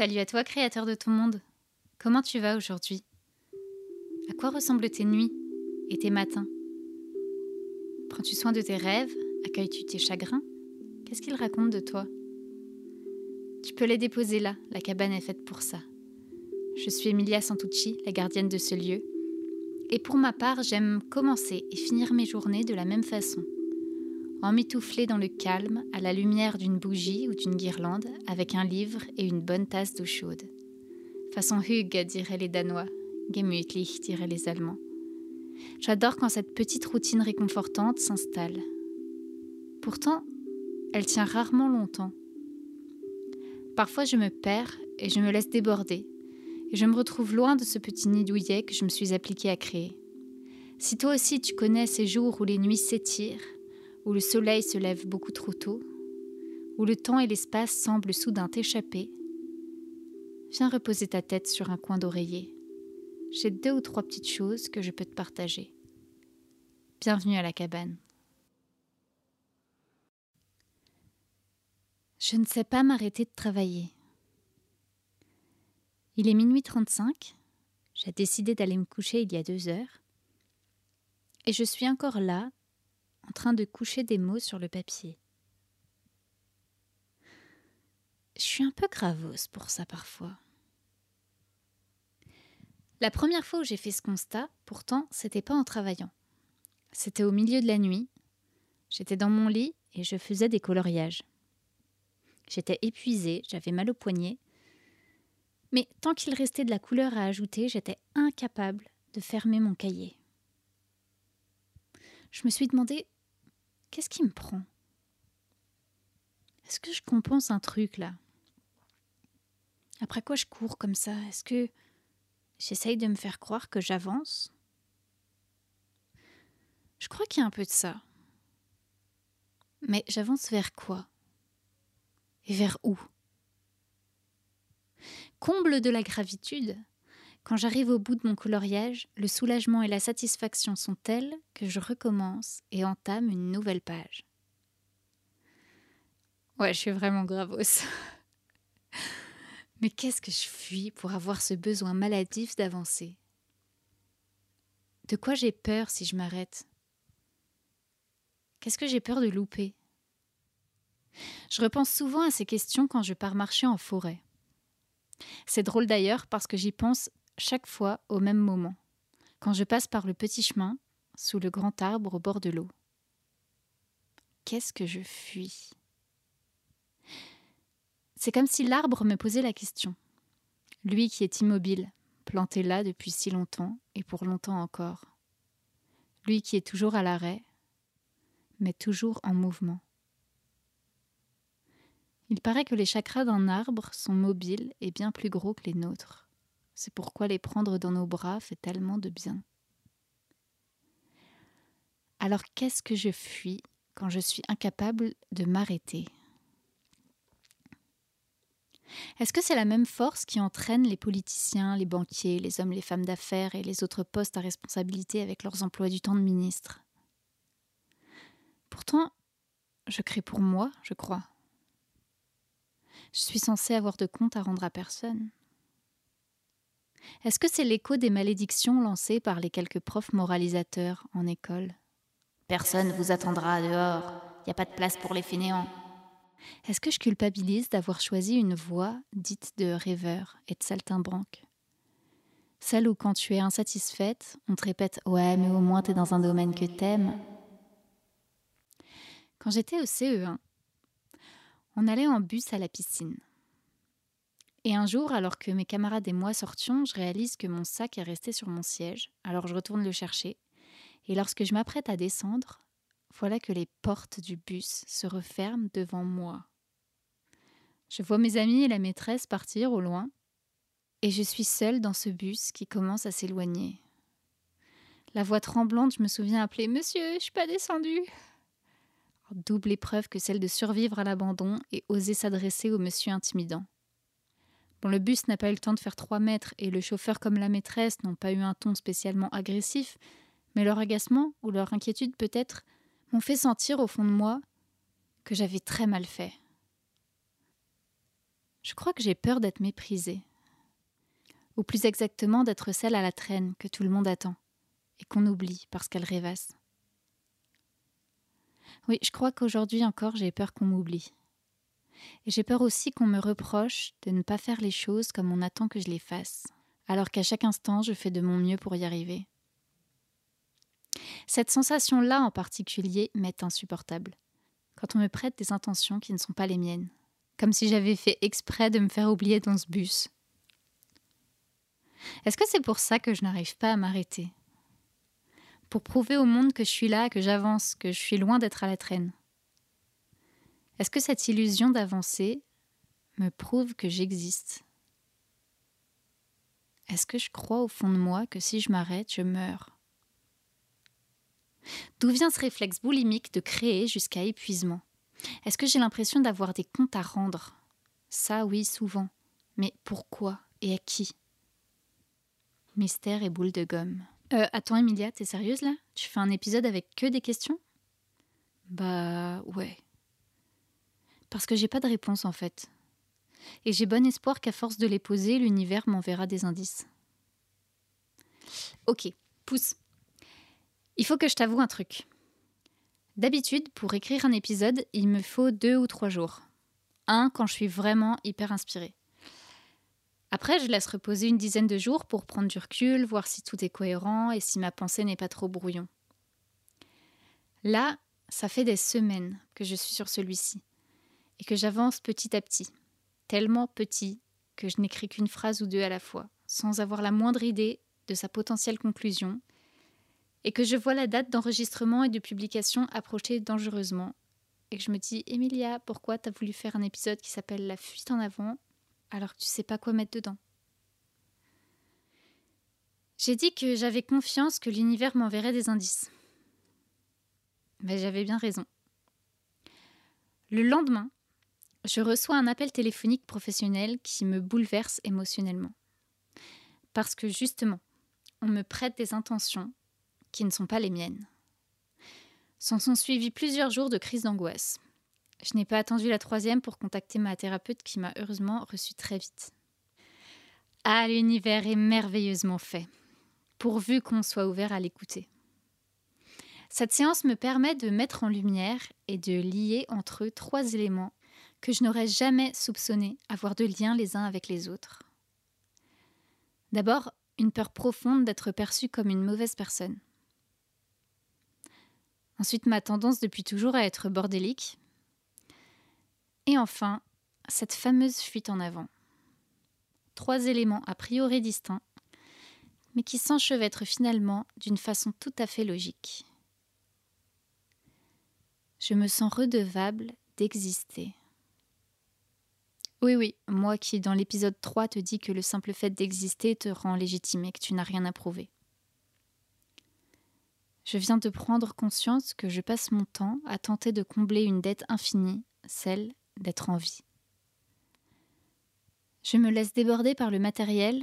Salut à toi, créateur de ton monde. Comment tu vas aujourd'hui? À quoi ressemblent tes nuits et tes matins? Prends-tu soin de tes rêves? Accueilles-tu tes chagrins? Qu'est-ce qu'ils racontent de toi? Tu peux les déposer là, la cabane est faite pour ça. Je suis Emilia Santucci, la gardienne de ce lieu. Et pour ma part, j'aime commencer et finir mes journées de la même façon emmitouflé dans le calme, à la lumière d'une bougie ou d'une guirlande, avec un livre et une bonne tasse d'eau chaude. Façon Hug, diraient les Danois, gemütlich, diraient les Allemands. J'adore quand cette petite routine réconfortante s'installe. Pourtant, elle tient rarement longtemps. Parfois, je me perds et je me laisse déborder, et je me retrouve loin de ce petit nid douillet que je me suis appliqué à créer. Si toi aussi tu connais ces jours où les nuits s'étirent, où le soleil se lève beaucoup trop tôt, où le temps et l'espace semblent soudain t'échapper, viens reposer ta tête sur un coin d'oreiller. J'ai deux ou trois petites choses que je peux te partager. Bienvenue à la cabane. Je ne sais pas m'arrêter de travailler. Il est minuit 35, j'ai décidé d'aller me coucher il y a deux heures, et je suis encore là, en train de coucher des mots sur le papier. Je suis un peu gravose pour ça parfois. La première fois où j'ai fait ce constat, pourtant, c'était pas en travaillant. C'était au milieu de la nuit. J'étais dans mon lit et je faisais des coloriages. J'étais épuisée, j'avais mal au poignet. Mais tant qu'il restait de la couleur à ajouter, j'étais incapable de fermer mon cahier. Je me suis demandé Qu'est-ce qui me prend? Est-ce que je compense un truc là? Après quoi je cours comme ça? Est-ce que j'essaye de me faire croire que j'avance? Je crois qu'il y a un peu de ça. Mais j'avance vers quoi? Et vers où? Comble de la gravitude, quand j'arrive au bout de mon coloriage, le soulagement et la satisfaction sont tels que je recommence et entame une nouvelle page. Ouais, je suis vraiment gravos. Mais qu'est-ce que je fuis pour avoir ce besoin maladif d'avancer? De quoi j'ai peur si je m'arrête? Qu'est-ce que j'ai peur de louper? Je repense souvent à ces questions quand je pars marcher en forêt. C'est drôle d'ailleurs parce que j'y pense chaque fois au même moment, quand je passe par le petit chemin, sous le grand arbre au bord de l'eau. Qu'est-ce que je fuis? C'est comme si l'arbre me posait la question. Lui qui est immobile, planté là depuis si longtemps et pour longtemps encore. Lui qui est toujours à l'arrêt, mais toujours en mouvement. Il paraît que les chakras d'un arbre sont mobiles et bien plus gros que les nôtres. C'est pourquoi les prendre dans nos bras fait tellement de bien. Alors qu'est-ce que je fuis quand je suis incapable de m'arrêter? Est-ce que c'est la même force qui entraîne les politiciens, les banquiers, les hommes, les femmes d'affaires et les autres postes à responsabilité avec leurs emplois du temps de ministre? Pourtant, je crée pour moi, je crois. Je suis censée avoir de compte à rendre à personne. Est-ce que c'est l'écho des malédictions lancées par les quelques profs moralisateurs en école? Personne vous attendra dehors, il n'y a pas de place pour les fainéants. Est-ce que je culpabilise d'avoir choisi une voie dite de rêveur et de saltimbanque? Celle où quand tu es insatisfaite, on te répète Ouais, mais au moins t'es dans un domaine que t'aimes. Quand j'étais au CE1, on allait en bus à la piscine. Et un jour, alors que mes camarades et moi sortions, je réalise que mon sac est resté sur mon siège, alors je retourne le chercher. Et lorsque je m'apprête à descendre, voilà que les portes du bus se referment devant moi. Je vois mes amis et la maîtresse partir au loin, et je suis seule dans ce bus qui commence à s'éloigner. La voix tremblante, je me souviens appeler Monsieur, je suis pas descendue. Double épreuve que celle de survivre à l'abandon et oser s'adresser au monsieur intimidant. Le bus n'a pas eu le temps de faire trois mètres et le chauffeur comme la maîtresse n'ont pas eu un ton spécialement agressif, mais leur agacement ou leur inquiétude peut-être m'ont fait sentir au fond de moi que j'avais très mal fait. Je crois que j'ai peur d'être méprisée. Ou plus exactement d'être celle à la traîne que tout le monde attend et qu'on oublie parce qu'elle rêvasse. Oui, je crois qu'aujourd'hui encore j'ai peur qu'on m'oublie. Et j'ai peur aussi qu'on me reproche de ne pas faire les choses comme on attend que je les fasse, alors qu'à chaque instant je fais de mon mieux pour y arriver. Cette sensation-là en particulier m'est insupportable, quand on me prête des intentions qui ne sont pas les miennes, comme si j'avais fait exprès de me faire oublier dans ce bus. Est-ce que c'est pour ça que je n'arrive pas à m'arrêter? Pour prouver au monde que je suis là, que j'avance, que je suis loin d'être à la traîne? Est-ce que cette illusion d'avancer me prouve que j'existe? Est-ce que je crois au fond de moi que si je m'arrête, je meurs? D'où vient ce réflexe boulimique de créer jusqu'à épuisement? Est-ce que j'ai l'impression d'avoir des comptes à rendre? Ça, oui, souvent. Mais pourquoi? Et à qui? Mystère et boule de gomme. Euh, attends, Emilia, t'es sérieuse là? Tu fais un épisode avec que des questions? Bah ouais. Parce que j'ai pas de réponse en fait. Et j'ai bon espoir qu'à force de les poser, l'univers m'enverra des indices. Ok, pousse. Il faut que je t'avoue un truc. D'habitude, pour écrire un épisode, il me faut deux ou trois jours. Un quand je suis vraiment hyper inspirée. Après, je laisse reposer une dizaine de jours pour prendre du recul, voir si tout est cohérent et si ma pensée n'est pas trop brouillon. Là, ça fait des semaines que je suis sur celui-ci et que j'avance petit à petit, tellement petit que je n'écris qu'une phrase ou deux à la fois, sans avoir la moindre idée de sa potentielle conclusion, et que je vois la date d'enregistrement et de publication approcher dangereusement, et que je me dis Emilia, pourquoi t'as voulu faire un épisode qui s'appelle La fuite en avant alors que tu sais pas quoi mettre dedans? J'ai dit que j'avais confiance que l'univers m'enverrait des indices. Mais j'avais bien raison. Le lendemain, je reçois un appel téléphonique professionnel qui me bouleverse émotionnellement. Parce que justement, on me prête des intentions qui ne sont pas les miennes. S'en sont suivis plusieurs jours de crise d'angoisse. Je n'ai pas attendu la troisième pour contacter ma thérapeute qui m'a heureusement reçue très vite. Ah, l'univers est merveilleusement fait, pourvu qu'on soit ouvert à l'écouter. Cette séance me permet de mettre en lumière et de lier entre eux trois éléments que je n'aurais jamais soupçonné avoir de lien les uns avec les autres. D'abord, une peur profonde d'être perçue comme une mauvaise personne. Ensuite, ma tendance depuis toujours à être bordélique. Et enfin, cette fameuse fuite en avant. Trois éléments a priori distincts, mais qui s'enchevêtrent finalement d'une façon tout à fait logique. Je me sens redevable d'exister. Oui, oui, moi qui dans l'épisode 3 te dis que le simple fait d'exister te rend légitime et que tu n'as rien à prouver. Je viens de prendre conscience que je passe mon temps à tenter de combler une dette infinie, celle d'être en vie. Je me laisse déborder par le matériel,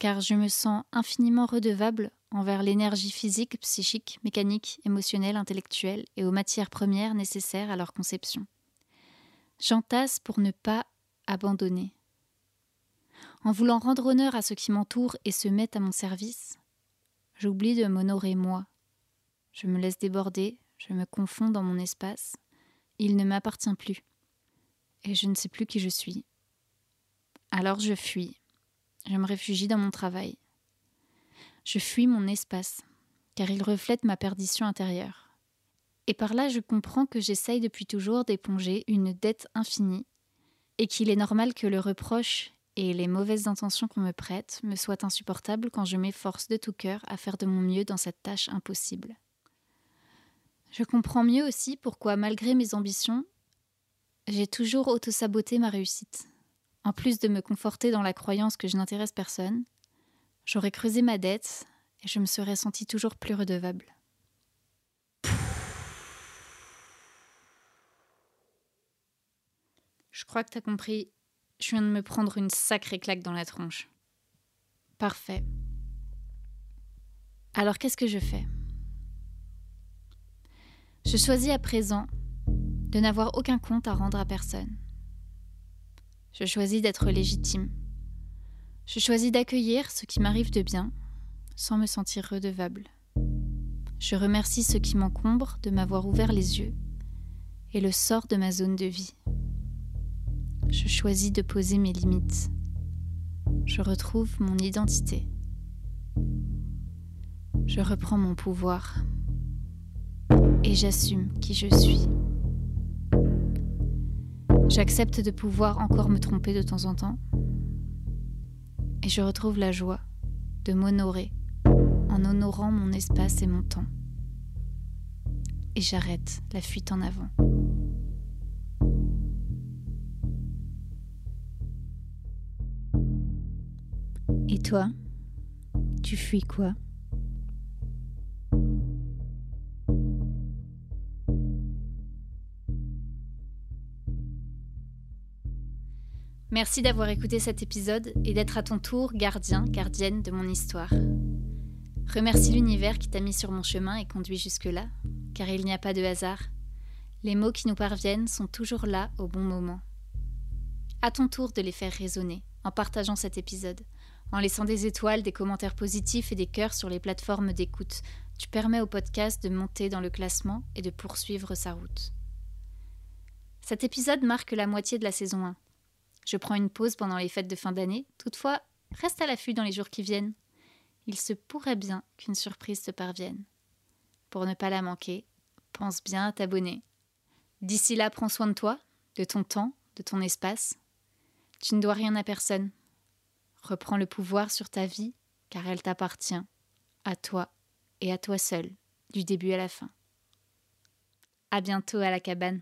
car je me sens infiniment redevable envers l'énergie physique, psychique, mécanique, émotionnelle, intellectuelle et aux matières premières nécessaires à leur conception. J'entasse pour ne pas abandonner. En voulant rendre honneur à ce qui m'entoure et se met à mon service, j'oublie de m'honorer moi. Je me laisse déborder, je me confonds dans mon espace. Il ne m'appartient plus. Et je ne sais plus qui je suis. Alors je fuis. Je me réfugie dans mon travail. Je fuis mon espace, car il reflète ma perdition intérieure. Et par là, je comprends que j'essaye depuis toujours d'éponger une dette infinie, et qu'il est normal que le reproche et les mauvaises intentions qu'on me prête me soient insupportables quand je m'efforce de tout cœur à faire de mon mieux dans cette tâche impossible. Je comprends mieux aussi pourquoi, malgré mes ambitions, j'ai toujours auto-saboté ma réussite. En plus de me conforter dans la croyance que je n'intéresse personne, j'aurais creusé ma dette et je me serais sentie toujours plus redevable. Je crois que t'as compris. Je viens de me prendre une sacrée claque dans la tronche. Parfait. Alors qu'est-ce que je fais? Je choisis à présent de n'avoir aucun compte à rendre à personne. Je choisis d'être légitime. Je choisis d'accueillir ce qui m'arrive de bien sans me sentir redevable. Je remercie ceux qui m'encombrent de m'avoir ouvert les yeux et le sort de ma zone de vie. Je choisis de poser mes limites. Je retrouve mon identité. Je reprends mon pouvoir et j'assume qui je suis. J'accepte de pouvoir encore me tromper de temps en temps et je retrouve la joie de m'honorer en honorant mon espace et mon temps. Et j'arrête la fuite en avant. Toi, tu fuis quoi? Merci d'avoir écouté cet épisode et d'être à ton tour gardien, gardienne de mon histoire. Remercie l'univers qui t'a mis sur mon chemin et conduit jusque-là, car il n'y a pas de hasard. Les mots qui nous parviennent sont toujours là au bon moment. À ton tour de les faire résonner en partageant cet épisode, en laissant des étoiles, des commentaires positifs et des cœurs sur les plateformes d'écoute. Tu permets au podcast de monter dans le classement et de poursuivre sa route. Cet épisode marque la moitié de la saison 1. Je prends une pause pendant les fêtes de fin d'année, toutefois, reste à l'affût dans les jours qui viennent. Il se pourrait bien qu'une surprise te parvienne. Pour ne pas la manquer, pense bien à t'abonner. D'ici là, prends soin de toi, de ton temps, de ton espace. Tu ne dois rien à personne. Reprends le pouvoir sur ta vie, car elle t'appartient, à toi et à toi seul, du début à la fin. À bientôt à la cabane.